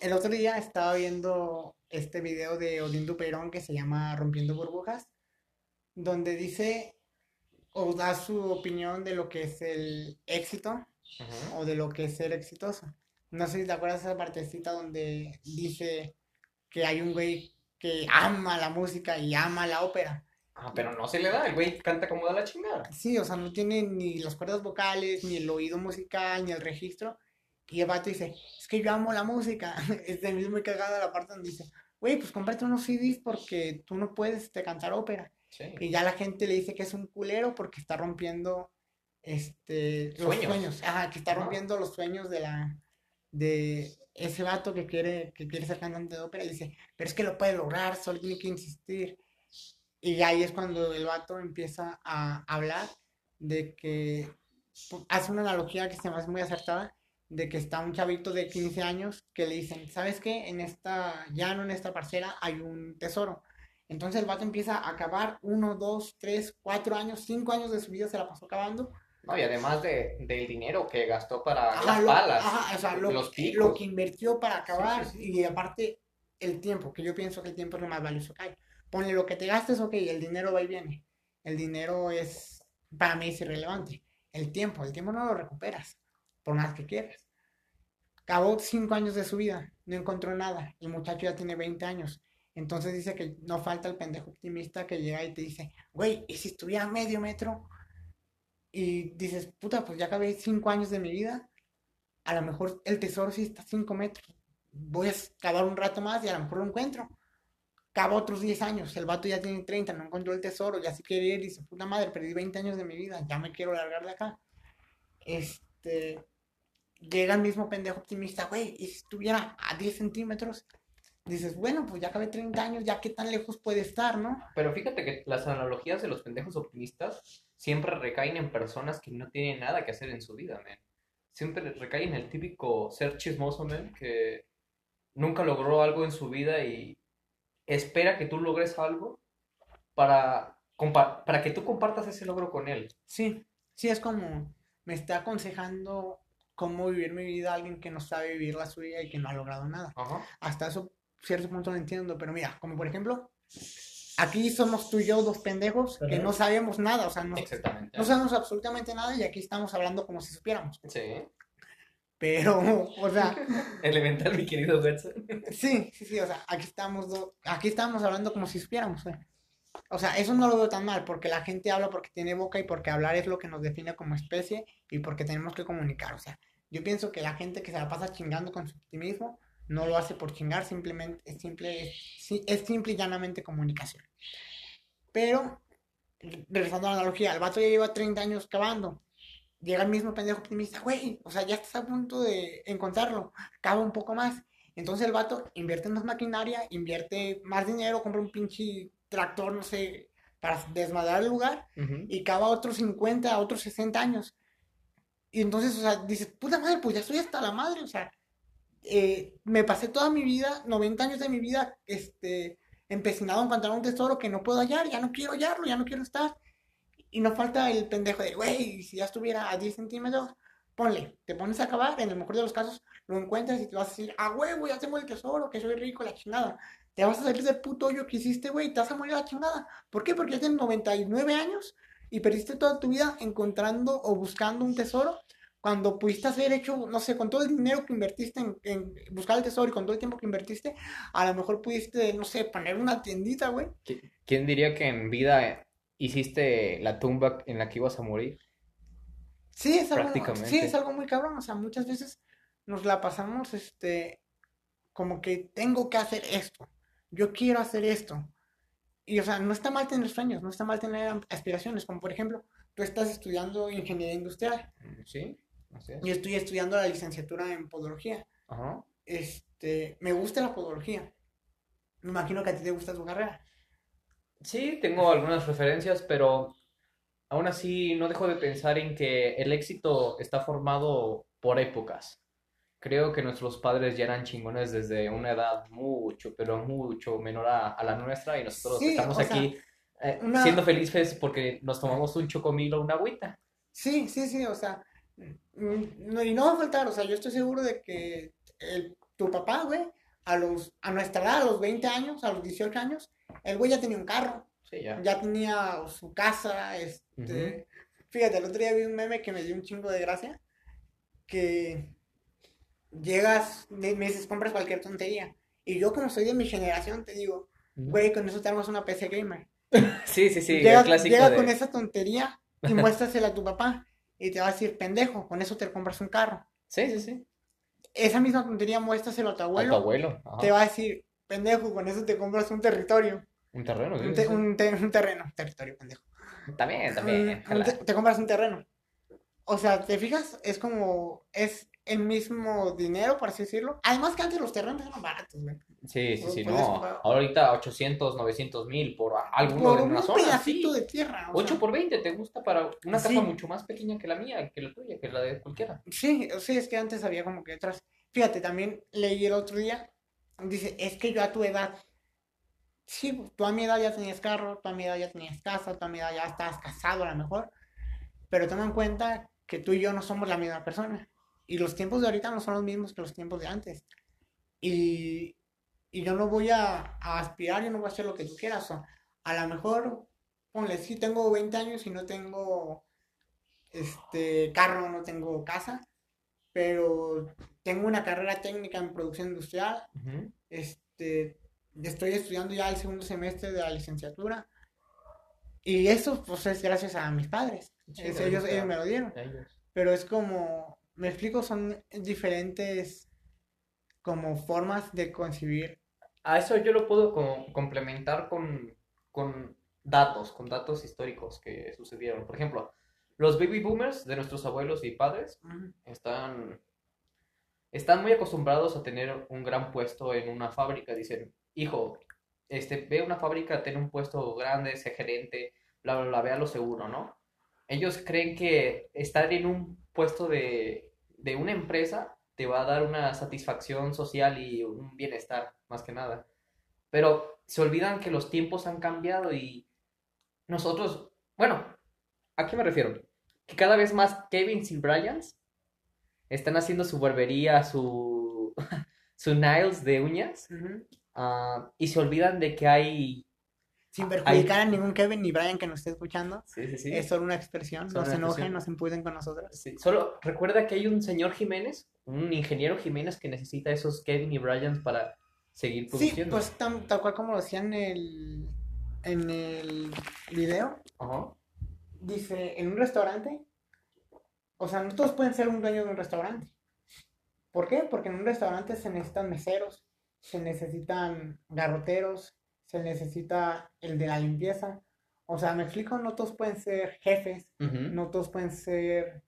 el otro día estaba viendo este video de Odín Duperón que se llama Rompiendo Burbujas, donde dice o da su opinión de lo que es el éxito Ujú. o de lo que es ser exitoso. No sé si te acuerdas de esa partecita donde dice que hay un güey que ama la música y ama la ópera. Ah, pero no se le da, el güey canta como da la chingada. Sí, o sea, no tiene ni las cuerdas vocales, ni el oído musical, ni el registro. Y el vato dice, es que yo amo la música. Es de mí muy cagada la parte donde dice, güey, pues cómprate unos CDs porque tú no puedes este, cantar ópera. Sí. Y ya la gente le dice que es un culero porque está rompiendo este, los Sueños. sueños. Ajá, que está rompiendo los sueños de la de ese vato que quiere, que quiere ser cantante de ópera. Y dice, pero es que lo puede lograr, solo tiene que insistir. Y ahí es cuando el vato empieza a hablar de que pu- hace una analogía que se me hace muy acertada, de que está un chavito de 15 años que le dicen, ¿sabes qué? En esta llano, en esta parcela, hay un tesoro. Entonces el vato empieza a acabar uno, dos, tres, cuatro años, cinco años de su vida se la pasó acabando. No, y además de, del dinero que gastó para Ajá, las lo, palas, ajá, o sea, lo, los picos. lo que invirtió para acabar sí, y aparte el tiempo, que yo pienso que el tiempo es lo más valioso que hay. Ponle lo que te gastes, ok, el dinero va y viene. El dinero es, para mí es irrelevante. El tiempo, el tiempo no lo recuperas, por más que quieras. Acabó cinco años de su vida, no encontró nada. El muchacho ya tiene 20 años. Entonces dice que no falta el pendejo optimista que llega y te dice, güey, ¿y si estuviera medio metro? Y dices, puta, pues ya acabé cinco años de mi vida. A lo mejor el tesoro sí está cinco metros. Voy a cavar un rato más y a lo mejor lo encuentro. Cava otros 10 años. El vato ya tiene 30, no encontró el tesoro. Ya se quiere ir dice, puta madre, perdí 20 años de mi vida. Ya me quiero largar de acá. Este. Llega el mismo pendejo optimista, güey, y si estuviera a 10 centímetros, dices, bueno, pues ya acabé 30 años, ya qué tan lejos puede estar, ¿no? Pero fíjate que las analogías de los pendejos optimistas siempre recaen en personas que no tienen nada que hacer en su vida, man. Siempre recaen en el típico ser chismoso, man, que nunca logró algo en su vida y espera que tú logres algo para, para que tú compartas ese logro con él. Sí, sí, es como me está aconsejando cómo vivir mi vida alguien que no sabe vivir la suya y que no ha logrado nada. Ajá. Hasta eso, cierto punto lo entiendo, pero mira, como por ejemplo, aquí somos tú y yo dos pendejos que no sabemos nada, o sea, no, no sabemos absolutamente nada y aquí estamos hablando como si supiéramos. Sí. Pero, o sea, Elemental, mi querido Betson. sí, sí, sí, o sea, aquí estamos, do- aquí estamos hablando como si supiéramos. O sea, eso no lo veo tan mal, porque la gente habla porque tiene boca y porque hablar es lo que nos define como especie y porque tenemos que comunicar. O sea, yo pienso que la gente que se la pasa chingando con su optimismo no lo hace por chingar, simplemente es simple, es, es simple y llanamente comunicación. Pero, re- regresando a la analogía, el vato ya lleva 30 años cavando. Llega el mismo pendejo optimista, güey, o sea, ya estás a punto de encontrarlo, cava un poco más. Entonces el vato invierte en más maquinaria, invierte más dinero, compra un pinche tractor, no sé, para desmadrar el lugar Ujú. y cava otros 50, otros 60 años. Y entonces, o sea, dices, puta madre, pues ya estoy hasta la madre, o sea, eh, me pasé toda mi vida, 90 años de mi vida, este, empecinado en encontrar un tesoro que no puedo hallar, ya no quiero hallarlo, ya no quiero estar. Y no falta el pendejo de, güey, si ya estuviera a 10 centímetros, ponle, te pones a cavar, en el mejor de los casos, lo encuentras y te vas a decir, ah, huevo, ya tengo el tesoro, que soy rico, la chingada. Te vas a salir del puto hoyo que hiciste, güey, te vas a morir la chingada. ¿Por qué? Porque ya tienes 99 años y perdiste toda tu vida encontrando o buscando un tesoro cuando pudiste haber hecho, no sé, con todo el dinero que invertiste en, en buscar el tesoro y con todo el tiempo que invertiste, a lo mejor pudiste, no sé, poner una tiendita, güey. ¿Qui- ¿Quién diría que en vida hiciste la tumba en la que ibas a morir? Sí, es algo, sí, es algo muy cabrón, o sea, muchas veces nos la pasamos, este, como que tengo que hacer esto, yo quiero hacer esto. Y, o sea, no está mal tener sueños, no está mal tener aspiraciones, como por ejemplo, tú estás estudiando ingeniería industrial, Mm, Sí, así es. yo estoy estudiando la licenciatura en podología. Ajá. Este, me gusta la podología. Me imagino que a ti te gusta tu carrera. Sí, tengo algunas referencias, pero aún así no dejo de pensar en que el éxito está formado por épocas. Creo que nuestros padres ya eran chingones desde una edad mucho, pero mucho menor a, a la nuestra y nosotros Sí, estamos o sea, aquí eh, una- siendo felices porque nos tomamos un chocomil o una agüita. Sí, sí, sí, o sea, Mm, No, y no va a faltar, o sea, yo estoy seguro de que el- tu papá, güey, a los, a nuestra edad, a los 20 años, a los 18 años, el güey ya tenía un carro, Sí, ya. ya tenía su casa, este... Fíjate, el otro día vi un meme que me dio un chingo de gracia, que llegas, me dices, compras cualquier tontería, y yo como soy de mi generación, te digo, güey, con eso te armas una PC gamer. Sí, sí, sí, llega el clásico llega de... con esa tontería y muéstrasela a tu papá, y te va a decir, pendejo, con eso te compras un carro. Sí, sí, sí. Esa misma tontería muéstraselo a tu A abuelo, tu abuelo. ajá. te va a decir, pendejo, con eso te compras un territorio, Un terreno, sí, un, sí, te- sí. un te- un terreno, territorio, pendejo. También, también. un jala. te, te compras un terreno. O sea, ¿te fijas? Es como, es el mismo dinero, por así decirlo. Además que antes los terrenos eran baratos, güey. Sí, sí, sí, no. Ahorita 800, 900 mil por alguno Por de un una zona. pedacito sí. de tierra. o 8 sea. por 20 te gusta para una casa Sí. mucho más pequeña que la mía, que la tuya, que la de cualquiera. Sí, sí, es que antes había como que otras. Fíjate, también leí el otro día, dice, es que yo a tu edad, sí, tú a mi edad ya tenías carro, tú a mi edad ya tenías casa, tú a mi edad ya estabas casado a lo mejor, pero toma en cuenta que tú y yo no somos la misma persona. Y los tiempos de ahorita no son los mismos que los tiempos de antes. Y, y yo no voy a, a aspirar, yo no voy a hacer lo que tú quieras. O a lo mejor, ponle, sí tengo 20 años y no tengo este carro, no tengo casa, pero tengo una carrera técnica en producción industrial. Ujú. Este, estoy estudiando ya el segundo semestre de la licenciatura. Y eso, pues, es gracias a mis padres. Sí, Es- ellos, ellos me lo dieron. Ellos. Pero es como, me explico, son diferentes como formas de concebir. A eso yo lo puedo co- complementar con, con datos, con datos históricos que sucedieron. Por ejemplo, los baby boomers de nuestros abuelos y padres están, están muy acostumbrados a tener un gran puesto en una fábrica. Dicen, hijo, este, ve una fábrica, ten un puesto grande, sé gerente, bla, bla, bla, ve a lo seguro, ¿no? Ellos creen que estar en un puesto de, de una empresa te va a dar una satisfacción social y un bienestar, más que nada. Pero se olvidan que los tiempos han cambiado y nosotros, bueno, ¿a qué me refiero? Que cada vez más Kevins y Bryans están haciendo su barbería, su, su nails de uñas, ah, y se olvidan de que hay... Sin perjudicar a ningún Kevin ni Brian que nos esté escuchando. Sí, sí, sí. Es solo una expresión. Solo No se enojen, expresión. no se imputen con nosotros. Sí, Solo recuerda que hay un señor Jiménez, un ingeniero Jiménez que necesita esos Kevin y Bryans para seguir Sí, produciendo. pues tan- tal cual como lo decían en el, en el video. Ajá. Dice, en un restaurante, o sea, no todos pueden ser un dueño de un restaurante. ¿Por qué? Porque en un restaurante se necesitan meseros, se necesitan garroteros, se necesita el de la limpieza. O sea, me explico, no todos pueden ser jefes, no todos pueden ser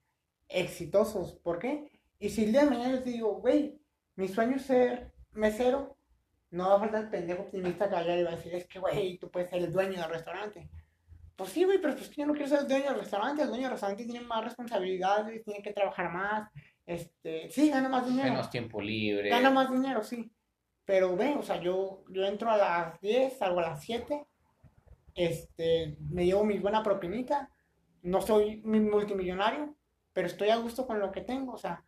exitosos. ¿Por qué? Y si el día de mañana yo te digo, güey, mi sueño es ser mesero, no va a faltar el pendejo optimista que vaya y va a decir, es que, güey, tú puedes ser el dueño del restaurante. Pues sí, güey, pero pues yo no quiero ser el dueño del restaurante. El dueño del restaurante tiene más responsabilidades, tiene que trabajar más. Este, sí, gana más dinero. Menos tiempo libre. Gana más dinero, sí. Pero ve, o sea, yo, yo entro a las 10, salgo a las 7. Este, me llevo mi buena propinita. No soy mi- multimillonario, pero estoy a gusto con lo que tengo. O sea,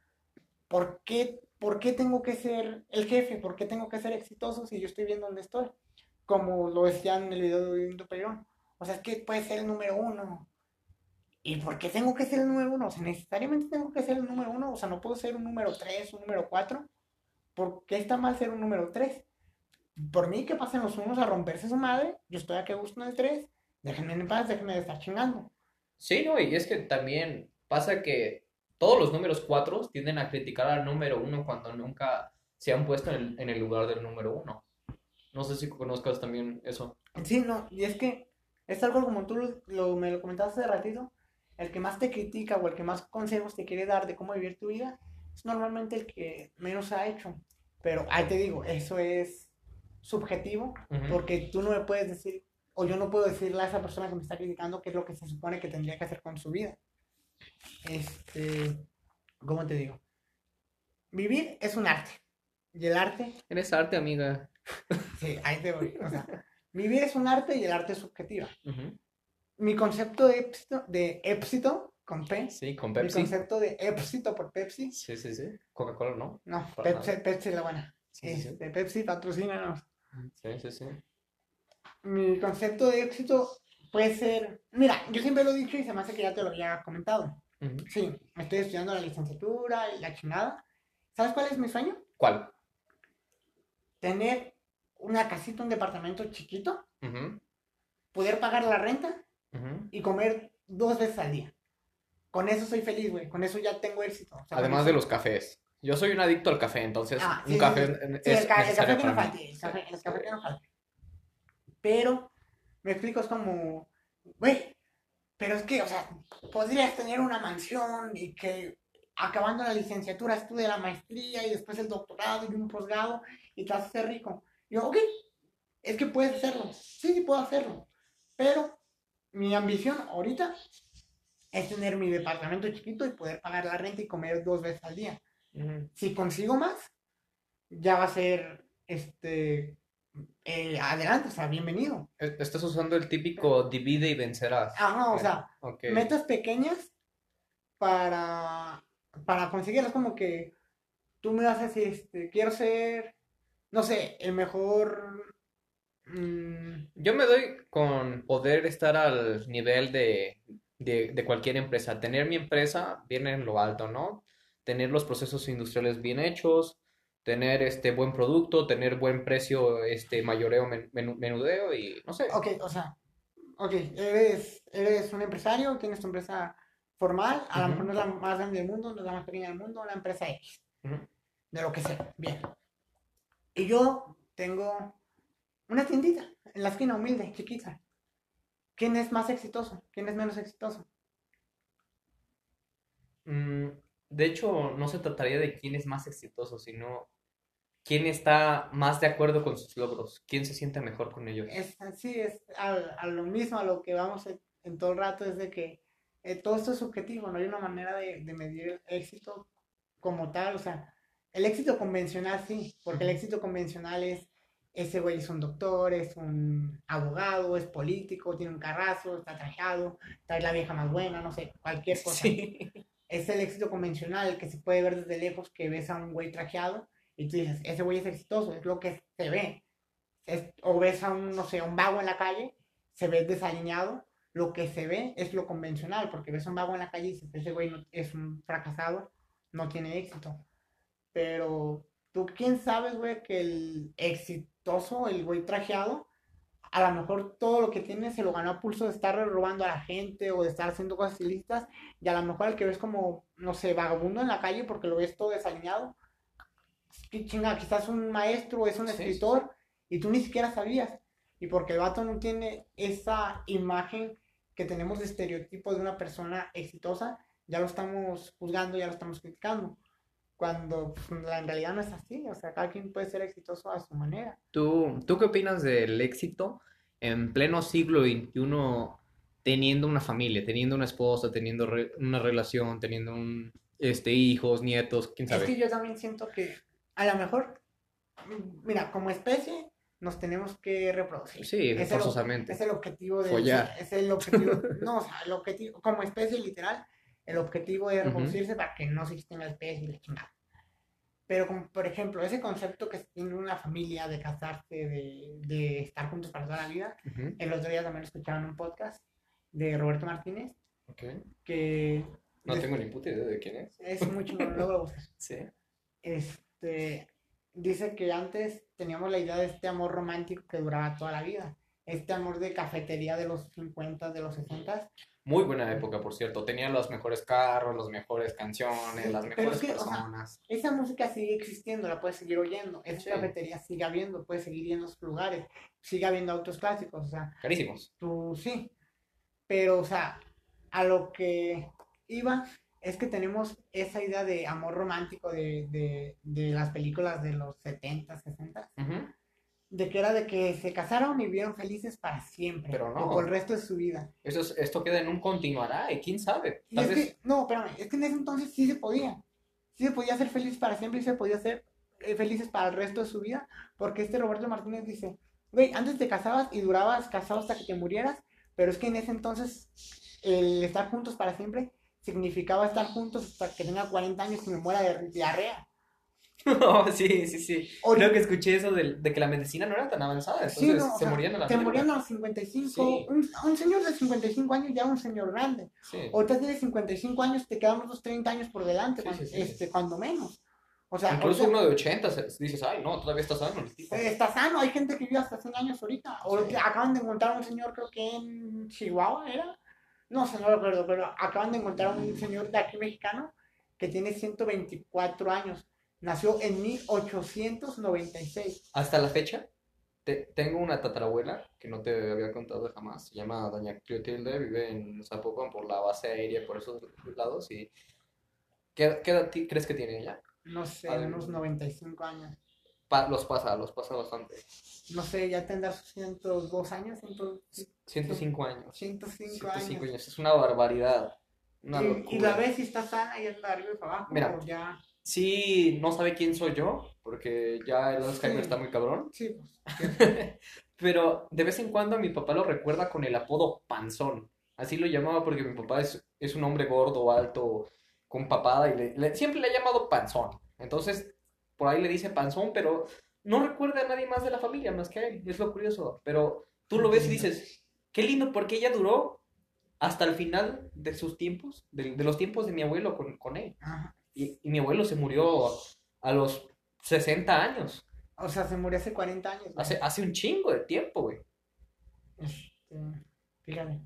¿por qué, por qué tengo que ser el jefe? ¿Por qué tengo que ser exitoso si yo estoy bien donde estoy? Como lo decían en el video de Vinto Perón. O sea, es que puede ser el número uno. ¿Y por qué tengo que ser el número uno? O sea, necesariamente tengo que ser el número uno. O sea, no puedo ser un número tres, un número cuatro. ¿Por qué está mal ser un número tres? Por mí, que pasen los unos a romperse su madre. Yo estoy aquí a gusto en el tres. Déjenme en paz, déjenme de estar chingando. Sí, no, y es que también pasa que todos los números cuatro tienden a criticar al número uno cuando nunca se han puesto en el, en el lugar del número uno. No sé si conozcas también eso. Sí, no, y es que es algo como tú lo, lo- me lo comentaste hace ratito. El que más te critica o el que más consejos te quiere dar de cómo vivir tu vida es normalmente el que menos ha hecho. Pero ahí te digo, eso es subjetivo porque tú no me puedes decir, o yo no puedo decirle a esa persona que me está criticando qué es lo que se supone que tendría que hacer con su vida. Este, ¿cómo te digo? Vivir es un arte. Y el arte, Eres arte, amiga. sí, ahí te voy. O sea, vivir es un arte y el arte es subjetiva. Mi concepto de éxito, de éxito con P. Sí, con El Pepsi. concepto de éxito por Pepsi. Sí, sí, sí. Coca-Cola, ¿no? No, Pepsi. Pepsi es la buena. Sí, sí, sí. Este, Pepsi, patrocínanos. Sí, sí, sí. Mi concepto de éxito puede ser. Mira, yo siempre lo he dicho y se me hace que ya te lo había comentado. Ujú. Sí, estoy estudiando la licenciatura y la chingada. ¿Sabes cuál es mi sueño? ¿Cuál? Tener una casita, un departamento chiquito, poder pagar la renta y comer dos veces al día. Con eso soy feliz, güey. Con eso ya tengo éxito. O sea, Además de los cafés. Yo soy un adicto al café, entonces Ah, un sí, café sí, es el, es ca- el café que no falte. El café, el café que no falte. Pero, me explico, es como, güey, pero es que, o sea, podrías tener una mansión y que acabando la licenciatura estudie la maestría y después el doctorado y un posgrado y te vas a hacer rico. Y yo, ok, es que puedes hacerlo. Sí, sí puedo hacerlo. Pero mi ambición ahorita es tener mi departamento chiquito y poder pagar la renta y comer dos veces al día si consigo más, ya va a ser, este, eh, adelante, o sea, bienvenido. E- Estás usando el típico divide y vencerás. Ah, no, o sea, metas pequeñas para, para conseguirlas, como que tú me vas a decir, este, quiero ser, no sé, el mejor, mm, Yo me doy con poder estar al nivel de, de, de cualquier empresa. Tener mi empresa bien en lo alto, ¿no? Tener los procesos industriales bien hechos, tener este buen producto, tener buen precio, este mayoreo, men- menudeo y no sé. ok, o sea, ok, eres, eres un empresario, tienes tu empresa formal, a lo Ujú. mejor no es la más grande del mundo, no es la más pequeña del mundo, la empresa X. De lo que sea, bien. Y yo tengo una tiendita en la esquina humilde, chiquita. ¿Quién es más exitoso? ¿Quién es menos exitoso? Mm, de hecho, no se trataría de quién es más exitoso, sino quién está más de acuerdo con sus logros, quién se siente mejor con ellos. Es así, es a, a lo mismo, a lo que vamos en, en todo el rato, es de que eh, todo esto es subjetivo, no hay una manera de, de medir el éxito como tal, o sea, el éxito convencional sí, porque el éxito convencional es, ese güey es un doctor, es un abogado, es político, tiene un carrazo, está trajeado, trae la vieja más buena, no sé, cualquier cosa. Sí. Es el éxito convencional, que se puede ver desde lejos, que ves a un güey trajeado y tú dices, ese güey es exitoso, es lo que se ve. Es- o ves a un, no sé, un vago en la calle, se ve desalineado, lo que se ve es lo convencional, porque ves a un vago en la calle y dices, ese güey no- es un fracasado, no tiene éxito. Pero tú, ¿quién sabes, güey, que el exitoso, el güey trajeado, a lo mejor todo lo que tiene se lo ganó a pulso de estar robando a la gente o de estar haciendo cosas ilícitas, y a lo mejor el que ves como, no sé, vagabundo en la calle porque lo ves todo desalineado, chinga, quizás un maestro es un Sí, sí, escritor y tú ni siquiera sabías. Y porque el vato no tiene esa imagen que tenemos de estereotipo de una persona exitosa, ya lo estamos juzgando, ya lo estamos criticando. Cuando pues, en realidad no es así, o sea, cada quien puede ser exitoso a su manera. ¿Tú, tú qué opinas del éxito en pleno siglo XXI teniendo una familia, teniendo una esposa, teniendo re- una relación, teniendo un, este, hijos, nietos, quién Es sabe? que yo también siento que a lo mejor, mira, como especie nos tenemos que reproducir. Sí, Es el- forzosamente. Es el objetivo de... Follar. Es el objetivo... no, o sea, el objetivo, como especie literal, el objetivo es reproducirse para que no se extinga la especie y la chingada. Pero, como, por ejemplo, ese concepto que tiene una familia de casarse, de, de estar juntos para toda la vida, Ujú, el otro día también lo escuchaba en un podcast de Roberto Martínez, ok. que No des- tengo ni puta idea de quién es. es muy chingón, luego lo buscas. Sí. este, dice que antes teníamos la idea de este amor romántico que duraba toda la vida. Este amor de cafetería de los 50, de los 60. Muy buena época, por cierto. Tenía los mejores carros, las mejores canciones, Sí, las mejores es que, o sea, personas. Esa música sigue existiendo, la puedes seguir oyendo. Esa Sí. cafetería sigue habiendo, puedes seguir yendo a esos lugares. Sigue habiendo autos clásicos, o sea, Carísimos. tú sí. Pero, o sea, a lo que iba es que tenemos esa idea de amor romántico de, de, de las películas de los 70, 60. Ujú. De que era de que se casaron y vivieron felices para siempre, Pero no. o por el resto de su vida. Eso es- esto queda en un continuará y quién sabe. Y Tal es vez que, no, espérame, es que en ese entonces sí se podía. Sí se podía ser feliz para siempre y se podía ser eh, felices para el resto de su vida, porque este Roberto Martínez dice, güey, antes te casabas y durabas casado hasta que te murieras, pero es que en ese entonces el estar juntos para siempre significaba estar juntos hasta que tenga 40 años y me muera de diarrea. No, sí, sí, sí. Creo que escuché eso de, de que la medicina no era tan avanzada, entonces Sí, no, o se sea, morían a la Se morían a los 55. Sí. Un, un señor de 55 años ya un señor grande. Sí. Ahorita tienes 55 años, te quedan unos 30 años por delante, cuando, este, cuando menos. O sea, Incluso ahorita- uno de 80 se- dices, ay, no, todavía está sano Está sano, hay gente que vive hasta 100 años ahorita. O acaban de encontrar un señor, creo que en Chihuahua era. No sé, no recuerdo, pero acaban de encontrar un señor de aquí mexicano que tiene 124 años. Nació en 1896. Hasta la fecha, te- tengo una tatarabuela que no te había contado jamás. Se llama Doña Clotilde, vive en Zapopan por la base aérea, por esos lados. Y... ¿Qué, qué edad crees que tiene ella? No sé, Ay. unos 95 años. Pa- los pasa, los pasa bastante. No sé, ya tendrá sus 102 años, 100 105 años. 105 105 años. años. Es una barbaridad. Una Y, y la ves si está sana y anda arriba y para abajo. Mira. ya. Sí, no sabe quién soy yo, porque ya el Alzheimer Sí. está muy cabrón. Sí, pues. Pero de vez en cuando mi papá lo recuerda con el apodo Panzón. Así lo llamaba porque mi papá es, es un hombre gordo, alto, con papada y le- le- siempre le ha llamado Panzón. Entonces, por ahí le dice Panzón, pero no recuerda a nadie más de la familia más que a él. Es lo curioso. Pero tú lo ves y dices, qué lindo, porque ella duró hasta el final de sus tiempos, de, de los tiempos de mi abuelo con, con él. Ajá. Y, y mi abuelo se murió a los 60 años. O sea, se murió hace 40 años. güey. Hace, hace un chingo de tiempo, güey. Este, fíjate.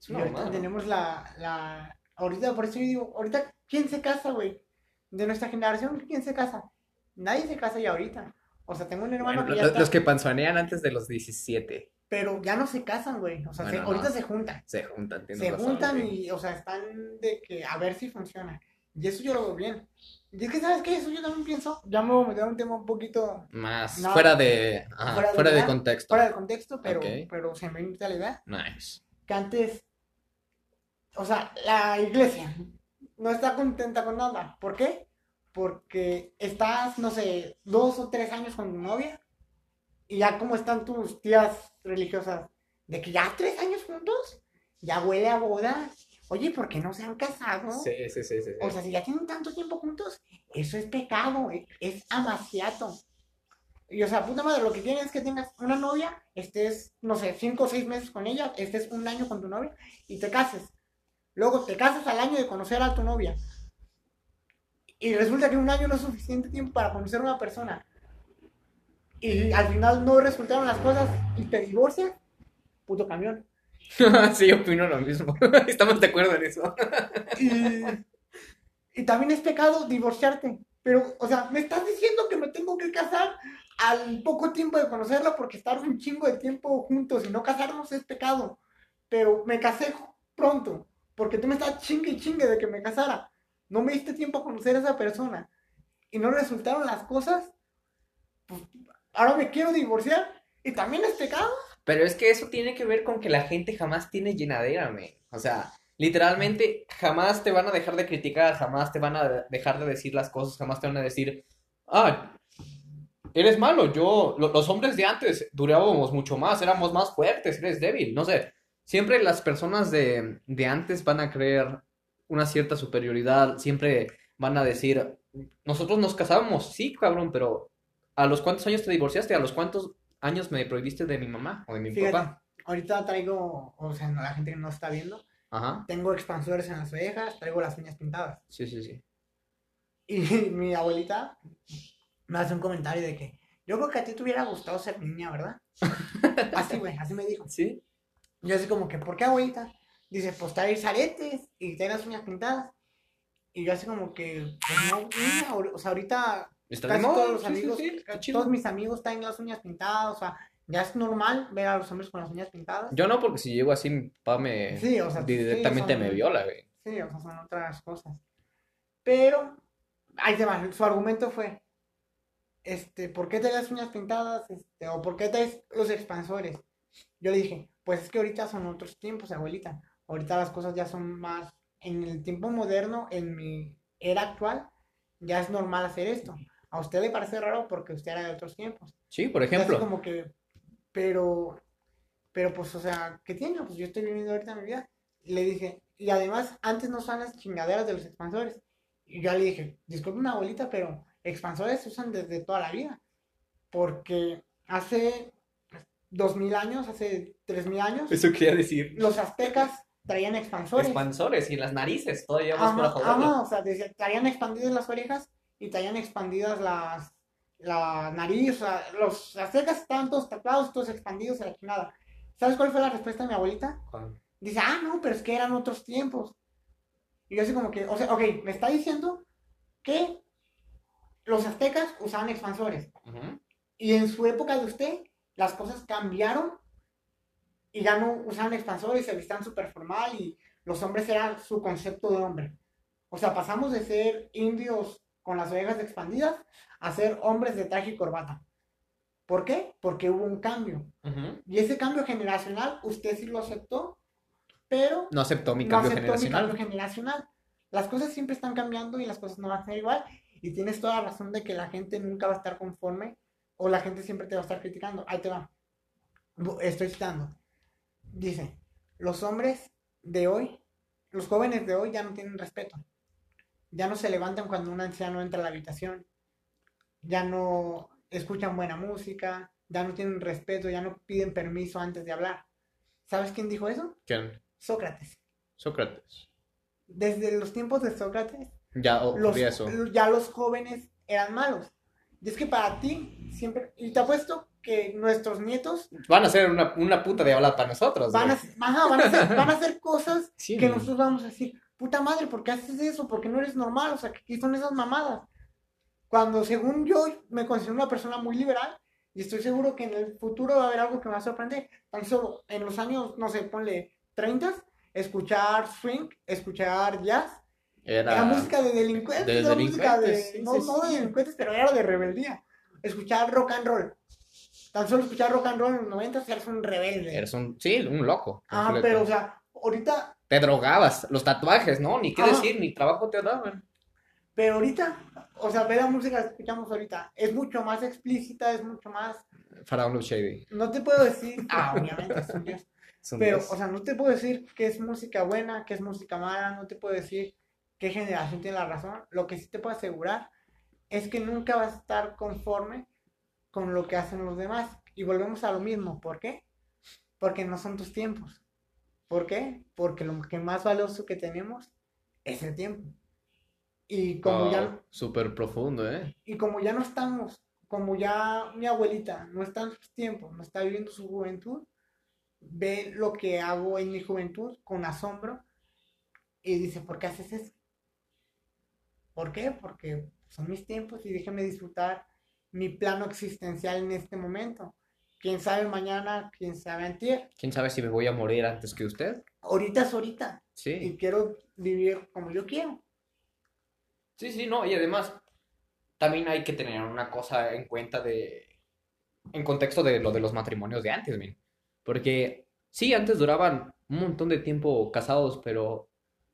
Es Y una ahorita mamada, ¿no? tenemos la, la. Ahorita, por eso yo digo, ahorita, ¿quién se casa, güey? De nuestra generación, ¿quién se casa? Nadie se casa ya ahorita. O sea, tengo un hermano Bueno, que ya lo- está, los que panzonean antes de los 17 pero ya no se casan, güey. O sea, se- Bueno, no. ahorita se juntan. se juntan, tienes Se razón, juntan güey. y, o sea, están de que a ver si funciona. Y eso yo lo veo bien. Y es que, ¿sabes qué? Eso yo también pienso. Ya me voy a meter un tema un poquito Más No. fuera de, ajá, Fuera de fuera de contexto. fuera del contexto, pero, pero se me invita la idea. Nice. que antes, o sea, la iglesia no está contenta con nada. ¿Por qué? Porque estás, no sé, dos o tres años con tu novia y ya como están tus tías religiosas, de que ya tres años juntos, ya huele a boda. Oye, ¿por qué no se han casado? Sí, sí, sí, sí. O sea, si ya tienen tanto tiempo juntos, eso es pecado, e- es amaciato. Y o sea, puta madre, lo que quieren es que tengas una novia, estés, no sé, cinco o seis meses con ella, estés un año con tu novia y te cases. Luego te casas al año de conocer a tu novia. Y resulta que un año no es suficiente tiempo para conocer a una persona. Y al final no resultaron las cosas y te divorcias, puto camión. sí, opino lo mismo. Estamos de acuerdo en eso. Y, también es pecado divorciarte. Pero, o sea, me estás diciendo que me tengo que casar al poco tiempo de conocerla porque estar un chingo de tiempo juntos y no casarnos es pecado. Pero me casé pronto porque tú me estás chingue y chingue de que me casara. No me diste tiempo a conocer a esa persona y no resultaron las cosas. Pues, ahora me quiero divorciar y también es pecado. Pero es que eso tiene que ver con que la gente jamás tiene llenadera, me. O sea, literalmente jamás te van a dejar de criticar, jamás te van a dejar de decir las cosas, jamás te van a decir, ah, eres malo, yo, lo- los hombres de antes durábamos mucho más, éramos más fuertes, eres débil, no sé. Siempre las personas de, de antes van a creer una cierta superioridad, siempre van a decir, nosotros nos casábamos, sí, cabrón, pero ¿a los cuántos años te divorciaste? ¿A los cuántos años me prohibiste de mi mamá o de mi Fíjate, papá? ahorita traigo, o sea, la gente que no está viendo, Ajá, tengo expansores en las orejas, traigo las uñas pintadas. sí, sí, sí. Y mi abuelita me hace un comentario de que yo creo que a ti te hubiera gustado ser niña, ¿verdad? Así, güey, así me dijo. ¿Sí? Yo así como que, ¿por qué abuelita? Dice, pues traes aretes y traes las uñas pintadas. Y yo así como que, pues no, niña, o sea, ahorita ¿Está casi todos los Sí, sí, amigos, sí, todos mis amigos traen las uñas pintadas, o sea, ya es normal ver a los hombres con las uñas pintadas. Yo no, porque si llego así, mi papá me Sí, o sea, sí, directamente son- me viola, güey. Sí, o sea, son otras cosas. Pero, ahí te va, su argumento fue, este, ¿por qué traes las uñas pintadas? Este, o ¿por qué traes los expansores? Yo le dije, pues es que ahorita son otros tiempos, abuelita. Ahorita las cosas ya son más, en el tiempo moderno, en mi era actual, ya es normal hacer esto. A usted le parece raro porque usted era de otros tiempos. Sí, por Y ejemplo. como que, pero, pero pues, o sea, ¿qué tiene? Pues yo estoy viviendo ahorita mi vida. le dije, y además, antes no usaban las chingaderas de los expansores. Y yo le dije, disculpe una abuelita, pero expansores se usan desde toda la vida. Porque hace dos mil años, hace tres mil años, Eso quería decir. los aztecas traían expansores. Expansores y las narices, todavía más para Ajá, joderlo. ajá, o sea, traían expandidas las orejas y traían expandidas las la nariz, o sea, los aztecas estaban todos tapados, todos expandidos a la chingada. ¿Sabes cuál fue la respuesta de mi abuelita? ¿Cuál? Dice, ah, no, pero es que eran otros tiempos. Y yo así como que, o sea, ok, me está diciendo que los aztecas usaban expansores. Ujú. Y en su época de usted, las cosas cambiaron y ya no usaban expansores, se vistían súper formal y los hombres eran su concepto de hombre. O sea, pasamos de ser indios con las orejas expandidas a ser hombres de traje y corbata. ¿Por qué? Porque hubo un cambio. Y ese cambio generacional, usted sí lo aceptó, pero No aceptó mi no cambio aceptó mi generacional. cambio generacional. Las cosas siempre están cambiando y las cosas no van a ser igual. Y tienes toda la razón de que la gente nunca va a estar conforme o la gente siempre te va a estar criticando. Ahí te va. Estoy citando. Dice, los hombres de hoy, los jóvenes de hoy ya no tienen respeto. Ya no se levantan cuando un anciano entra a la habitación. Ya no escuchan buena música. Ya no tienen respeto. Ya no piden permiso antes de hablar. ¿Sabes quién dijo eso? ¿Quién? Sócrates. Sócrates. Desde los tiempos de Sócrates, Ya los, eso. ya los jóvenes eran malos. Y es que para ti, siempre, y te apuesto que nuestros nietos Van a ser una, una puta de hablar para nosotros. van a, ajá, van a, hacer, van a hacer cosas Sí, que nosotros vamos a decir, puta madre, ¿por qué haces eso? ¿Por qué no eres normal? O sea, ¿qué son esas mamadas? Cuando según yo me considero una persona muy liberal y estoy seguro que en el futuro va a haber algo que me va a sorprender. Tan solo en los años, no sé, ponle 30, escuchar swing, escuchar jazz, Era, Era música de delincuentes, de era música de, sí, no, sí, no de delincuentes, pero era de rebeldía. Escuchar rock and roll. Tan solo escuchar rock and roll en los 90 eres un rebelde. Eres un, sí, un loco. Ah, pero o sea, ahorita, Te drogabas, los tatuajes, ¿no? Ni qué Ajá. decir, ni trabajo te daban. pero ahorita, o sea, ve la música que escuchamos ahorita, es mucho más explícita, es mucho más, Faraón Shady. no te puedo decir, ah, obviamente es un dios, pero, o sea, no te puedo decir que es música buena, que es música mala, no te puedo decir qué generación tiene la razón, lo que sí te puedo asegurar es que nunca vas a estar conforme con lo que hacen los demás. Y volvemos a lo mismo. ¿Por qué? Porque no son tus tiempos. ¿Por qué? Porque lo que más valioso que tenemos es el tiempo. Y como, ya, Súper profundo, ¿eh? y como ya no estamos, como ya mi abuelita no está en sus tiempos, no está viviendo su juventud, ve lo que hago en mi juventud con asombro y dice, ¿por qué haces eso? ¿Por qué? Porque son mis tiempos y déjame disfrutar mi plano existencial en este momento. Quién sabe mañana, quién sabe antier. ¿Quién sabe si me voy a morir antes que usted? Ahorita es ahorita y Sí. quiero vivir como yo quiero. Sí, sí, no, y además también hay que tener una cosa en cuenta de, en contexto de lo de los matrimonios de antes, men. Porque sí, antes duraban un montón de tiempo casados, pero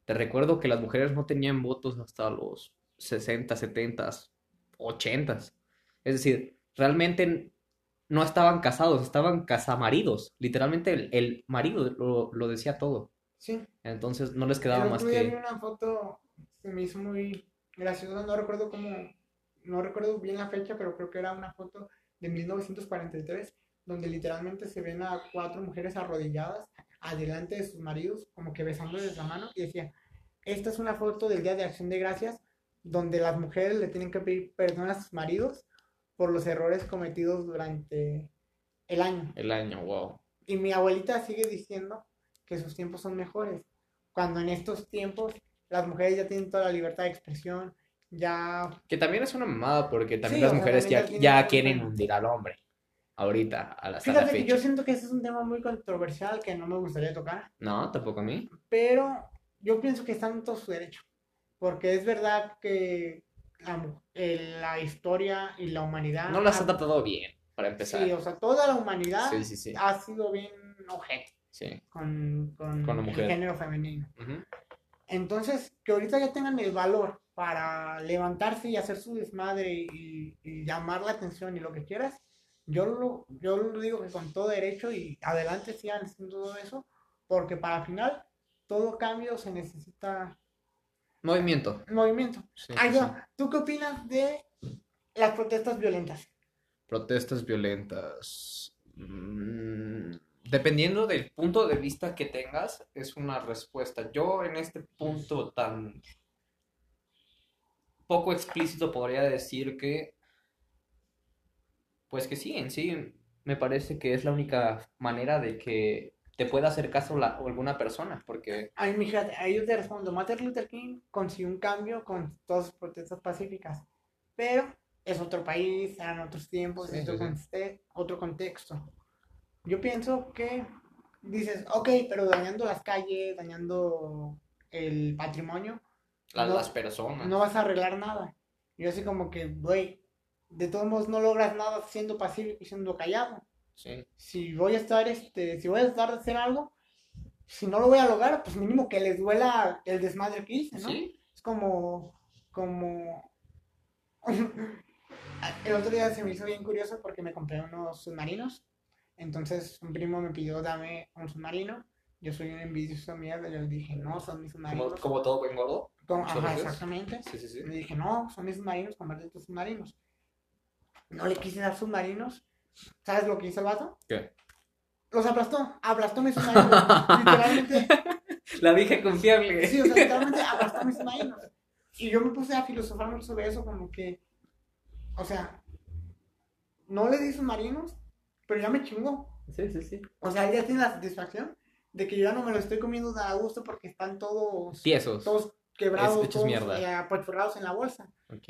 te recuerdo que las mujeres no tenían votos hasta los 60, 70, 80. Es decir, realmente no estaban casados, estaban casamaridos. Literalmente el, el marido lo, lo decía todo. Sí. Entonces no les quedaba más que... una foto, se me hizo muy graciosa, no recuerdo cómo, no recuerdo bien la fecha, pero creo que era una foto de 1943, donde literalmente se ven a cuatro mujeres arrodilladas adelante de sus maridos, como que besándoles la mano, y decía, esta es una foto del Día de Acción de Gracias, donde las mujeres le tienen que pedir perdón a sus maridos por los errores cometidos durante el año. El año, wow. Y mi abuelita sigue diciendo que sus tiempos son mejores. Cuando en estos tiempos las mujeres ya tienen toda la libertad de expresión, ya... Que también es una mamada porque también Sí, las o sea, mujeres también ya, ya ya quieren hundir al hombre. Ahorita, a la Fíjate que fecha. yo siento que ese es un tema muy controversial que no me gustaría tocar, No, tampoco a mí. pero yo pienso que están en todo su derecho. Porque es verdad que la, eh, la historia y la humanidad... No las ha- tratado bien, para empezar. Sí, o sea, toda la humanidad Sí, sí, ha sido bien Sí. con, con, Con el género femenino. Ujú. Entonces, que ahorita ya tengan el valor para levantarse y hacer su desmadre y, y llamar la atención y lo que quieras, yo lo, yo lo digo que con todo derecho y adelante sigan haciendo todo eso, porque para final todo cambio se necesita Movimiento. movimiento. Sí, Ah, yo, sí. ¿tú qué opinas de las protestas violentas? Protestas violentas. Mm, dependiendo del punto de vista que tengas, es una respuesta. Yo en este punto tan poco explícito podría decir que, pues que sí, en sí, me parece que es la única manera de que te pueda hacer caso la- alguna persona, porque Ay, fíjate, ahí yo te respondo, Martin Luther King consiguió un cambio con todas sus protestas pacíficas, pero es otro país, eran otros tiempos, Sí, es otro, sí, sí. conte- otro contexto. Yo pienso que dices, ok, pero dañando las calles, dañando el patrimonio, la- No, las personas. no vas a arreglar nada. Yo así como que, güey, de todos modos no logras nada siendo pacífico y siendo callado. Sí. Si voy a estar, este, si voy a estar de hacer algo, si no lo voy a lograr, pues mínimo que les duela el desmadre que hice, ¿no? Sí. Es como, como... El otro día se me hizo bien curioso porque me compré unos submarinos. Entonces un primo me pidió dame un submarino. Yo soy un envidioso mierda. Yo le dije, no, son mis submarinos. como todo buen gordo. Como- ajá, veces. exactamente. Sí, sí, sí. Le dije, no, son mis submarinos, comparte tus submarinos. No le quise dar submarinos. ¿Sabes lo que hizo el vato? ¿Qué? Los aplastó, aplastó mis submarinos. literalmente, La dije confiable. sí, o sea, literalmente aplastó mis submarinos. Y yo me puse a filosofar sobre eso, como que, o sea, no le di submarinos, pero ya me chingó. Sí, sí, sí. O sea, él ya tiene la satisfacción de que yo ya no me lo estoy comiendo tan a gusto porque están todos, Tiesos. todos quebrados, todos mierda. eh, apachurrados en la bolsa. Ok.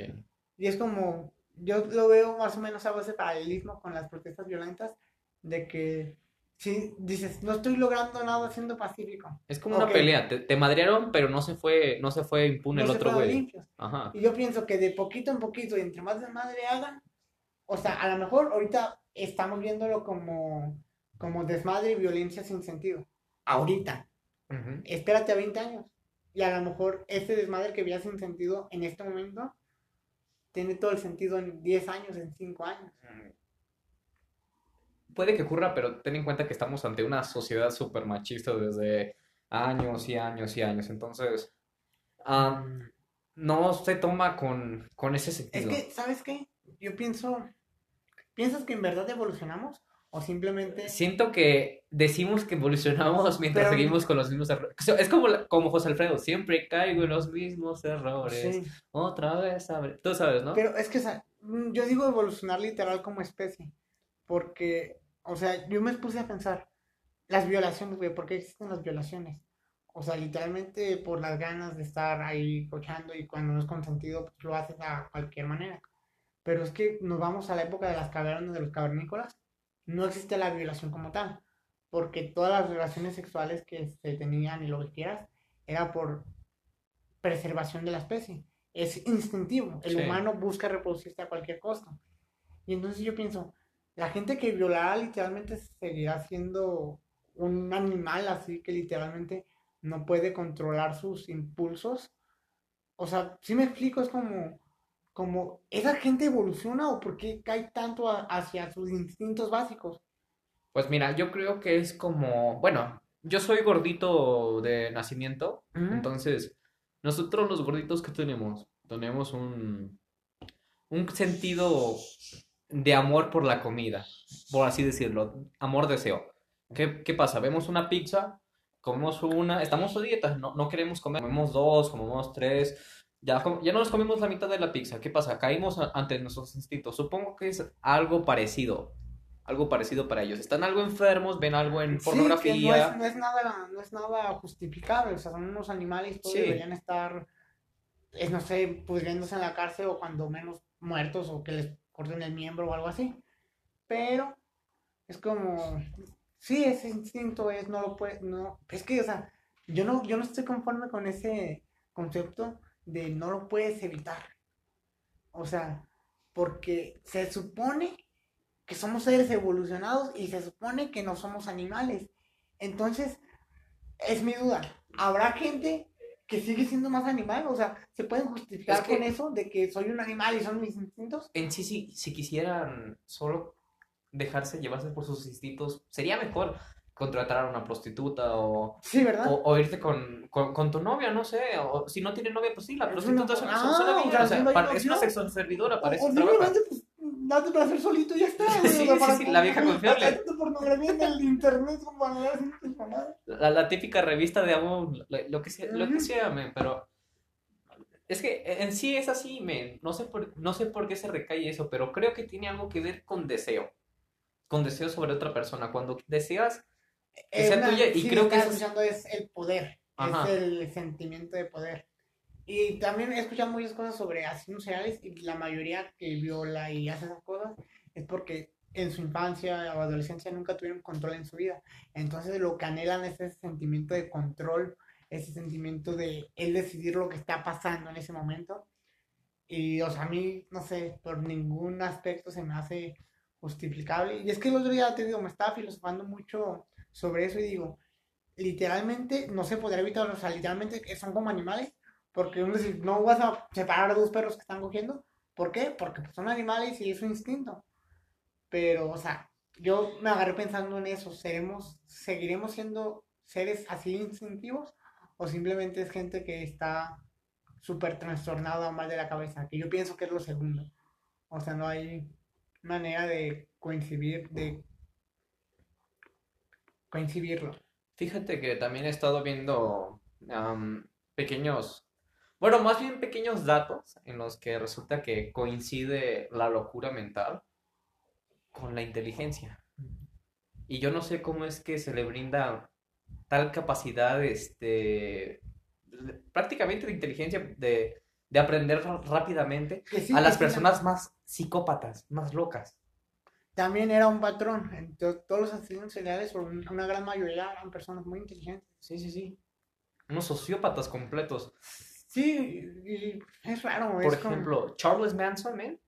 Y es como, yo lo veo más o menos hago ese paralelismo con las protestas violentas, de que si dices, no estoy logrando nada siendo pacífico. Es como una Ok. pelea. Te, te madrearon, pero no se fue, no se fue impune no el otro güey. Ajá. Y yo pienso que de poquito en poquito, y entre más de madre hagan, o sea, a lo mejor ahorita estamos viéndolo como, como desmadre y violencia sin sentido. Ahorita. Ujú. Espérate a 20 años. Y a lo mejor ese desmadre que veía sin sentido en este momento tiene todo el sentido en 10 años, en 5 años. Puede que ocurra, pero ten en cuenta que estamos ante una sociedad súper machista desde años y años y años. Entonces, ah, no se toma con, con ese Es sentido. que, ¿sabes qué? Yo pienso, ¿piensas que en verdad evolucionamos? ¿O simplemente... Siento que decimos que evolucionamos mientras Pero- seguimos con los mismos errores. Es como, como José Alfredo, siempre caigo en los mismos errores. Sí, Otra vez, abre. Tú sabes, ¿no? pero es que mm, yo digo evolucionar literal como especie, porque, o sea, yo me puse a pensar, las violaciones, güey, ¿por qué existen las violaciones? O sea, literalmente por las ganas de estar ahí cochando y cuando no es consentido, pues lo haces a cualquier manera. Pero es que nos vamos a la época de las cavernas, de los cavernícolas, no existe la violación como tal, porque todas las relaciones sexuales que se tenían y lo que quieras, era por preservación de la especie. Es instintivo, el Sí. humano busca reproducirse a cualquier costo. Y entonces yo pienso, la gente que violará literalmente seguirá siendo un animal así que literalmente no puede controlar sus impulsos. O sea, si me explico, es como, como, ¿esa gente evoluciona o por qué cae tanto a- hacia sus instintos básicos? Pues mira, yo creo que es como, bueno, yo soy gordito de nacimiento, entonces nosotros los gorditos que tenemos, tenemos un, un sentido de amor por la comida, por así decirlo, amor-deseo. ¿Qué, qué pasa? Vemos una pizza, comemos una, estamos a dieta, no, no queremos comer, comemos dos, comemos tres, ya, ya no nos comimos la mitad de la pizza. ¿Qué pasa? Caímos ante nuestros instintos. Supongo que es algo parecido, algo parecido para ellos. Están algo enfermos, ven algo en Sí, que pornografía. no es, no es nada, no es nada justificable, o sea, son unos animales, todos Sí. deberían estar, es, no sé, pudriéndose en la cárcel o cuando menos muertos o que les corten el miembro o algo así. Pero es como, sí, ese instinto es, no lo puede, no, es que, o sea, yo no, yo no estoy conforme con ese concepto de no lo puedes evitar. O sea, porque se supone que somos seres evolucionados y se supone que no somos animales. Entonces, es mi duda. ¿Habrá gente que sigue siendo más animal? O sea, ¿se pueden justificar Es que- con eso de que soy un animal y son mis instintos? En sí, sí, si quisieran solo dejarse llevarse por sus instintos, sería mejor. Contratar a una prostituta o, Sí, ¿verdad? o, o irte con, con, con tu novia, no sé, o si no tiene novia, pues sí, la Es prostituta es una- una, Ah, o sea, o sea, para- es una sexoservidora, para eso pues, date para hacer solito y ya está. Sí, sí, para sí, la vieja confiable. Pornografía en el internet. La, la típica revista de amor, lo, que sea, lo que sea, men, pero es que en sí es así, men. No sé por, no sé por qué se recae eso, pero creo que tiene algo que ver con deseo. Con deseo sobre otra persona. Cuando deseas una- tuya, y sí, creo que es- escuchando es el poder, Ajá. es el sentimiento de poder. Y también he escuchado muchas cosas sobre asesinos seriales y la mayoría que viola y hace esas cosas es porque en su infancia o adolescencia nunca tuvieron control en su vida. Entonces lo que anhelan es ese sentimiento de control, ese sentimiento de él decidir lo que está pasando en ese momento. Y, o sea, a mí, no sé, por ningún aspecto se me hace justificable. Y es que el otro día, te digo, me estaba filosofando mucho sobre eso y digo, literalmente no se podrá evitar, o sea, literalmente son como animales, porque uno dice, no vas a separar a dos perros que están cogiendo. ¿Por qué? Porque pues, son animales y es su instinto. Pero, o sea, yo me agarré pensando en eso, ¿seremos, seguiremos siendo seres así instintivos? ¿O simplemente es gente que está súper trastornada o mal de la cabeza? Que yo pienso que es lo segundo. O sea, no hay manera de coincidir, de coincidirlo. Fíjate que también he estado viendo am, pequeños, bueno, más bien pequeños datos en los que resulta que coincide la locura mental con la inteligencia. Y yo no sé cómo es que se le brinda tal capacidad, este, de- prácticamente de inteligencia, de, de aprender rápidamente sí, a las sí, personas más psicópatas, más locas. También era un patrón. Entonces, todos los asesinos seriales, una gran mayoría, eran personas muy inteligentes. Sí, sí, sí. Unos sociópatas completos. Sí, y es raro. Por es como- ejemplo, Charles Manson, man,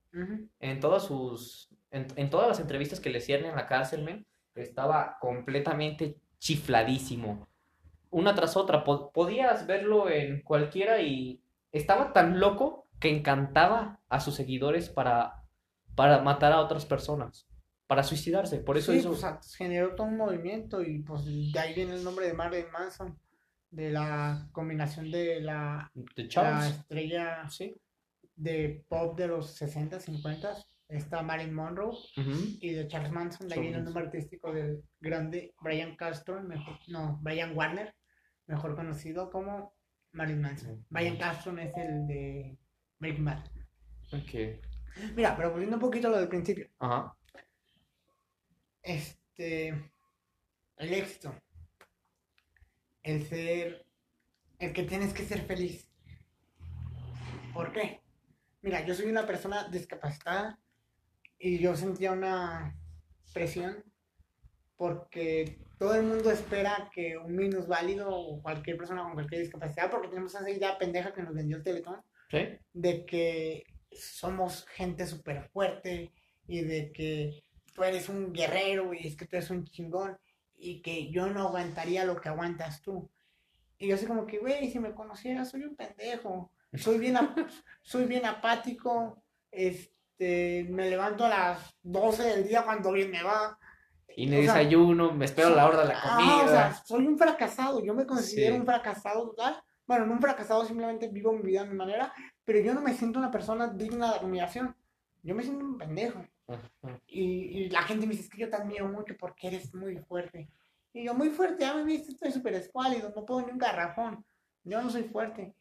en todas sus, en, en todas las entrevistas que le hicieron en la cárcel, men, estaba completamente chifladísimo. Una tras otra, po- podías verlo en cualquiera y estaba tan loco que encantaba a sus seguidores para, para matar a otras personas, para suicidarse. Por eso Sí, hizo... pues, generó todo un movimiento y pues de ahí viene el nombre de Marilyn Manson, de la combinación de la, de la Charles. estrella Sí. de pop de los 60, 50, esta Marilyn Monroe, y de Charles Manson, de ahí viene el nombre artístico del grande Brian Castro, mejor, no, Brian Warner, mejor conocido como Marilyn Manson. Brian Castro es el de Breaking Bad. Ok. Mira, pero volviendo un poquito a lo del principio. Ajá. Este, el éxito, el ser, el que tienes que ser feliz. ¿Por qué? Mira, yo soy una persona discapacitada y yo sentía una presión porque todo el mundo espera que un minusválido o cualquier persona con cualquier discapacidad, porque tenemos esa idea pendeja que nos vendió el Teletón, Sí. de que somos gente súper fuerte y de que tú eres un guerrero y es que tú eres un chingón y que yo no aguantaría lo que aguantas tú. Y yo así como que, güey, si me conocieras, soy un pendejo. Soy bien, soy bien apático. Este, me levanto a las 12 del día cuando bien me va. Y me O sea, desayuno, me espero la hora de la Ah, comida. o sea, soy un fracasado. Yo me considero Sí. un fracasado total. Bueno, no un fracasado, simplemente vivo mi vida a mi manera. Pero yo no me siento una persona digna de admiración. Yo me siento un pendejo. Y, y la gente me dice, es que yo te admiro mucho porque eres muy fuerte. Y yo, muy fuerte, ya me viste, estoy súper escuálido, no puedo ni un garrafón. Yo no soy fuerte.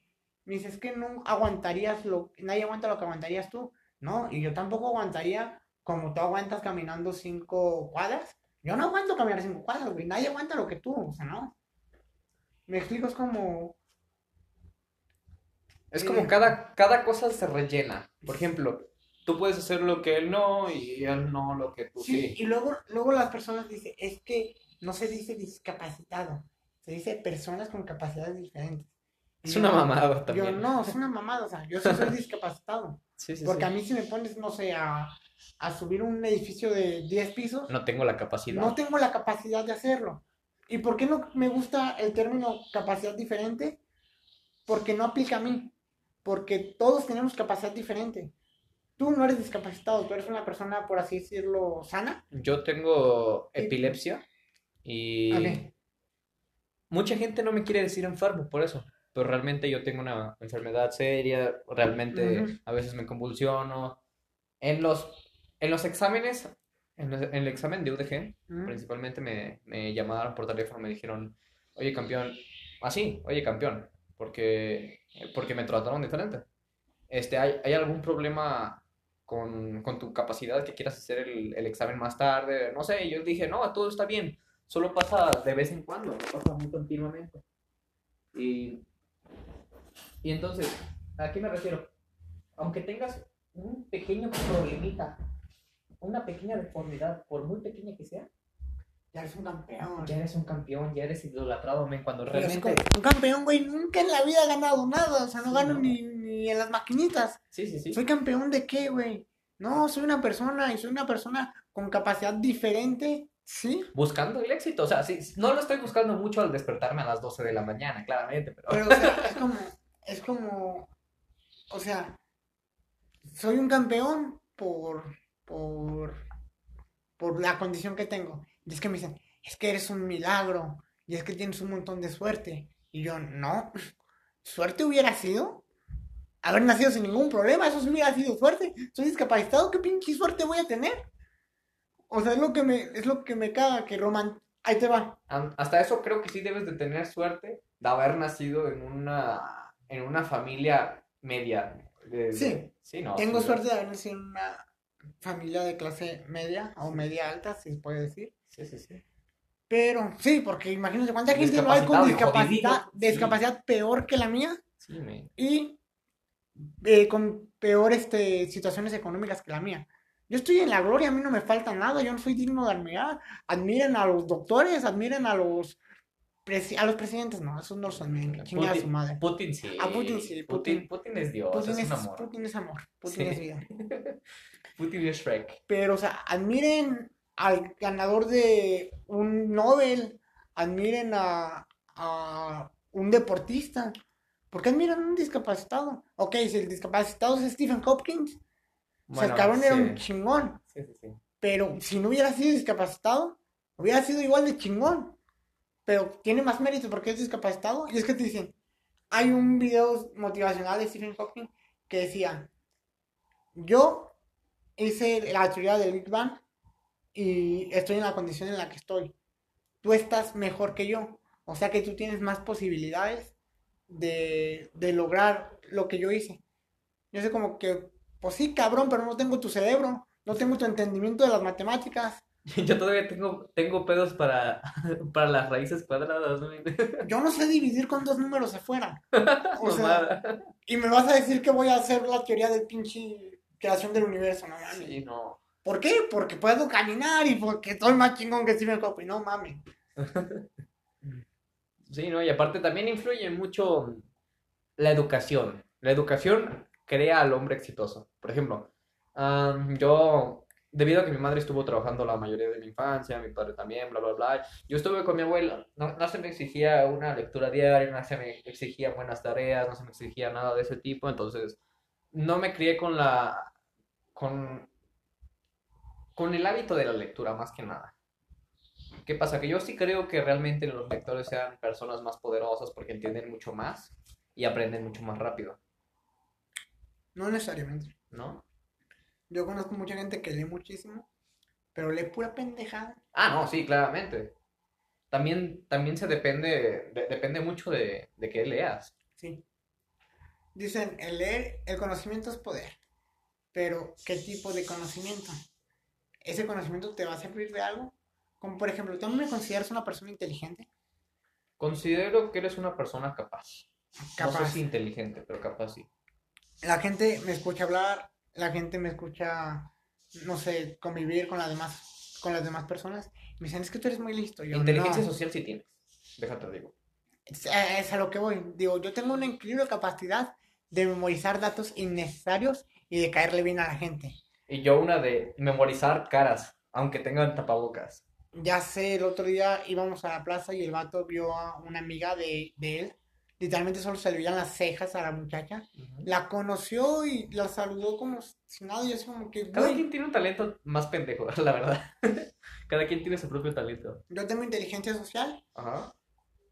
Me dice, es que no aguantarías lo, nadie aguanta lo que aguantarías tú. No, y yo tampoco aguantaría como tú aguantas caminando cinco cuadras. Yo no aguanto caminar cinco cuadras, güey. Nadie aguanta lo que tú, o sea, no. Me explico, es como, Es como cada, cada cosa se rellena. Por ejemplo, tú puedes hacer lo que él no y él no lo que tú Sí, sí. y luego, luego las personas dicen, es que no se dice discapacitado, se dice personas con capacidades diferentes. Es yo- una mamada Yo también. no, es una mamada, o sea, yo sí soy discapacitado. Sí, sí, Porque a mí si me pones, no sé, a, a subir un edificio de 10 pisos, No tengo la capacidad. no tengo la capacidad de hacerlo. ¿Y por qué no me gusta el término capacidad diferente? Porque no aplica a mí. Porque todos tenemos capacidad diferente. Tú no eres discapacitado, tú eres una persona, por así decirlo, sana. Yo tengo epilepsia Y Ok. mucha gente no me quiere decir enfermo por eso, pero realmente yo tengo una enfermedad seria, realmente Ujú. a veces me convulsiono. En los, en los exámenes, en, el- en el examen de UDG, Mm. principalmente me, me llamaron por teléfono, me dijeron, oye campeón, así, oye campeón, porque, porque me trataron diferente. Este, ¿hay, hay algún problema con, con tu capacidad que quieras hacer el, el examen más tarde? No sé, yo dije, no, todo está bien, solo pasa de vez en cuando, no pasa muy continuamente. Y, y entonces, ¿a qué me refiero? Aunque tengas un pequeño problemita, una pequeña deformidad, por muy pequeña que sea, Ya eres un campeón. ya eres un campeón, ya eres idolatrado, men, cuando realmente... un campeón, güey, nunca en la vida ha ganado nada. O sea, no Sí, gano no. ni, ni en las maquinitas. Sí, sí, sí. ¿Soy campeón de qué, güey? No, soy una persona y soy una persona con capacidad diferente, ¿sí? Buscando el éxito, o sea, sí, no lo estoy buscando mucho al despertarme a las 12 de la mañana, claramente, pero... Pero, o sea, es como, es como, o sea, soy un campeón por, por, por la condición que tengo. Y es que me dicen, es que eres un milagro, y es que tienes un montón de suerte. Y yo, no, suerte hubiera sido haber nacido sin ningún problema, eso sí hubiera sido suerte. Soy discapacitado, ¿qué pinche suerte voy a tener? O sea, es lo que me, es lo que me caga, que Roman, ahí te va. Hasta eso creo que sí debes de tener suerte de haber nacido en una, en una familia media. de- Sí. de- sí, no. Tengo sí, suerte de haber nacido en una familia de clase media o media alta, si se puede decir. Sí, sí, sí. Pero sí, porque imagínense cuánta gente no hay con discapacidad, jodido. discapacidad peor que la mía Sí, men. y eh, con peor este, situaciones económicas que la mía. Yo estoy en la gloria, a mí no me falta nada, yo no soy digno de admirar. Admiren a los doctores, admiren a los presi- a los presidentes, no, esos no los admiren, chingue a su Putin, madre. Putin sí. A Putin sí, Putin, Putin- Putin es Dios, Putin es es, amor. Putin es amor, Putin Sí. es vida. Putin es Shrek. Pero, o sea, admiren al ganador de un Nobel, admiren a, a un deportista. ¿Por qué admiran a un discapacitado? Ok, si el discapacitado es Stephen Hopkins, o sea, el Bueno, cabrón era un chingón. Sí, sí, sí. Pero si no hubiera sido discapacitado, hubiera sido igual de chingón. Pero tiene más mérito porque es discapacitado. Y es que te dicen, hay un video motivacional de Stephen Hawking que decía, yo hice la teoría del Big Bang y estoy en la condición en la que estoy. Tú estás mejor que yo. O sea que tú tienes más posibilidades de, de lograr lo que yo hice. Yo sé como que, pues sí, cabrón, pero no tengo tu cerebro, no tengo tu entendimiento de las matemáticas. Yo todavía tengo, tengo pedos para, para las raíces cuadradas. Yo no sé dividir con dos números afuera. O sea, Mamada. y me vas a decir que voy a hacer la teoría del pinche creación del universo, no mames. Sí, no. ¿Por qué? Porque puedo caminar y porque soy más chingón que Stephen Hawking, no mames. Sí, ¿no? Y aparte también influye mucho la educación. La educación crea al hombre exitoso. Por ejemplo, am, yo, debido a que mi madre estuvo trabajando la mayoría de mi infancia, mi padre también, bla, bla, bla, yo estuve con mi abuela. No, no se me exigía una lectura diaria, no se me exigía buenas tareas, no se me exigía nada de ese tipo. Entonces, no me crié con la... con, con el hábito de la lectura, más que nada. ¿Qué pasa? Que yo sí creo que realmente los lectores sean personas más poderosas porque entienden mucho más y aprenden mucho más rápido, No necesariamente. ¿no? Yo conozco mucha gente que lee muchísimo, pero lee pura pendejada. Ah, no, sí, claramente. También, también se depende, de- depende mucho de, de qué leas. Sí. Dicen, el leer, el conocimiento es poder. Pero, ¿qué tipo de conocimiento? ¿Ese conocimiento te va a servir de algo? Como por ejemplo, ¿tú me consideras una persona inteligente? Considero que eres una persona capaz. No sé Capaz. si inteligente, pero capaz sí. La gente me escucha hablar, la gente me escucha, no sé, convivir con las demás, con las demás personas. Me dicen, es que tú eres muy listo. Yo, Inteligencia "No". social sí tienes. Déjate digo. Es, eh, es a lo que voy. Digo, yo tengo una increíble capacidad de memorizar datos innecesarios y de caerle bien a la gente. Y yo una de memorizar caras, aunque tengan tapabocas. Ya sé, el otro día íbamos a la plaza y el vato vio a una amiga de, de él. Literalmente solo se le veían las cejas a la muchacha. La conoció y la saludó como si nada. Y es como que, Cada güey, quien tiene un talento más pendejo, la verdad. Cada quien tiene su propio talento. Yo tengo inteligencia social Ajá.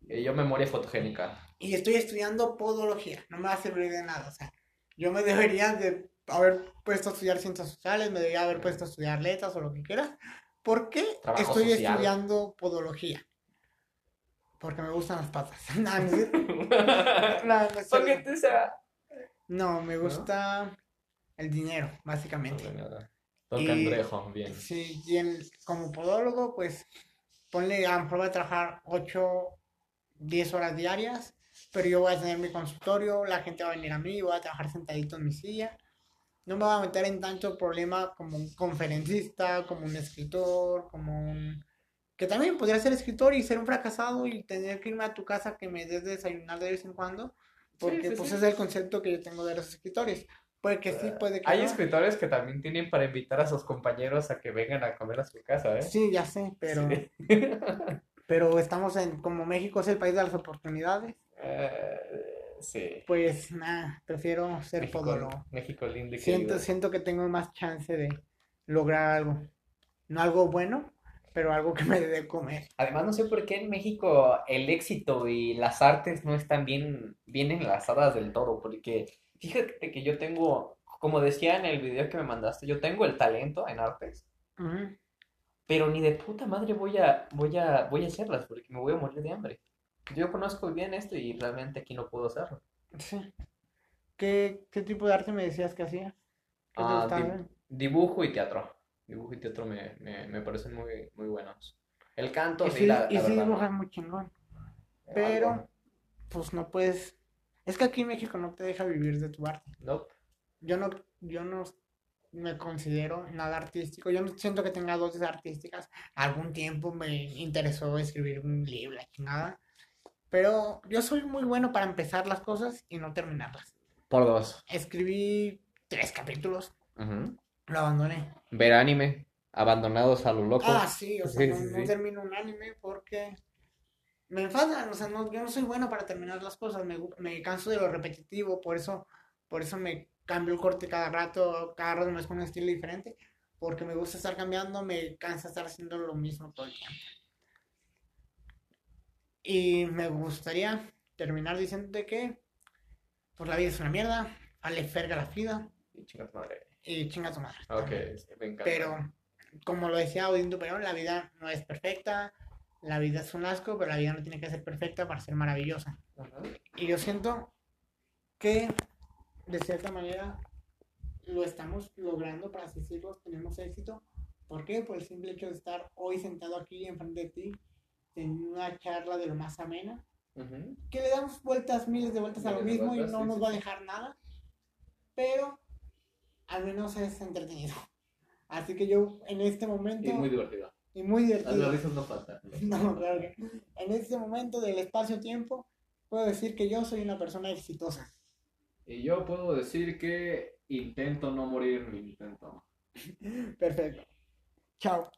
Y yo memoria fotogénica. y estoy estudiando podología. No me va a servir de nada. O sea, yo me debería de haber puesto a estudiar ciencias sociales, me debería haber puesto a estudiar letras o lo que quieras. ¿Por qué Trabajo estoy social. estudiando podología? Porque me gustan las patas. no, no. No. Porque tú sea. No, me gusta el dinero, básicamente. Y- Cangrejo, bien. Sí, y en- como podólogo, pues ponle a lo mejor voy a trabajar 8, 10 horas diarias, pero yo voy a tener mi consultorio, la gente va a venir a mí, voy a trabajar sentadito en mi silla. No me voy a meter en tanto problema como un conferencista, como un escritor, como un... Que también podría ser escritor y ser un fracasado y tener que irme a tu casa que me des de desayunar de vez en cuando, porque sí, pues sí. es el concepto que yo tengo de los escritores. Puede que sí, puede que Hay no. escritores que también tienen para invitar a sus compañeros a que vengan a comer a su casa, ¿eh? Sí, ya sé, pero... Sí. Pero estamos en, como México es el país de las oportunidades, Eh, sí. pues nada, prefiero ser México, podólogo. México lindo y Siento, querido. siento que tengo más chance de lograr algo. No algo bueno, pero algo que me dé de comer. Además, no sé por qué en México el éxito y las artes no están bien, bien enlazadas del todo, porque fíjate que yo tengo, como decía en el video que me mandaste, yo tengo el talento en artes, pero ni de puta madre voy a, voy a, voy a hacerlas, porque me voy a morir de hambre. Yo conozco bien esto y realmente aquí no puedo hacerlo. Sí. ¿Qué, qué tipo de arte me decías que hacías? ¿Qué te Ah, gustaba di- dibujo y teatro. Dibujo y teatro me, me, me parecen muy, muy buenos. El canto, Y sí, la, y la sí verdad, no. dibujas muy chingón, pero Algo. pues no puedes... Es que aquí en México no te deja vivir de tu arte. Nope. yo no, yo no me considero nada artístico. Yo no siento que tenga dotes artísticas. Algún tiempo me interesó escribir un libro, chingada. Pero yo soy muy bueno para empezar las cosas y no terminarlas. Por dos. Escribí tres capítulos, lo abandoné. Ver anime, abandonados a lo loco. Ah, sí, o sea, Sí, no, sí, no sí. termino un anime porque me enfadan, o sea, no, yo no soy bueno para terminar las cosas, me, me canso de lo repetitivo, por eso, por eso me cambio el corte cada rato, cada rato me pongo un estilo diferente, porque me gusta estar cambiando, me cansa estar haciendo lo mismo todo el tiempo. Y me gustaría terminar diciéndote que, pues la vida es una mierda, vale ferga la vida Y chinga tu madre. y chinga tu madre. Ok, sí, me encanta. Pero, como lo decía Odín Duperón, la vida no es perfecta, la vida es un asco, pero la vida no tiene que ser perfecta para ser maravillosa. Y yo siento que, de cierta manera, lo estamos logrando, para así decirlo, tenemos éxito. ¿Por qué? Por el simple hecho de estar hoy sentado aquí enfrente de ti, en una charla de lo más amena, Ujú. que le damos vueltas, miles de vueltas a lo mismo y vueltas, no sí, nos sí, va a dejar nada, pero al menos es entretenido. Así que yo en este momento, Y muy divertido. y muy Las divertido, risas no faltan. no, claro que en este momento del espacio-tiempo, puedo decir que yo soy una persona exitosa. Y yo puedo decir que intento no morir en el intento. Perfecto. Chao.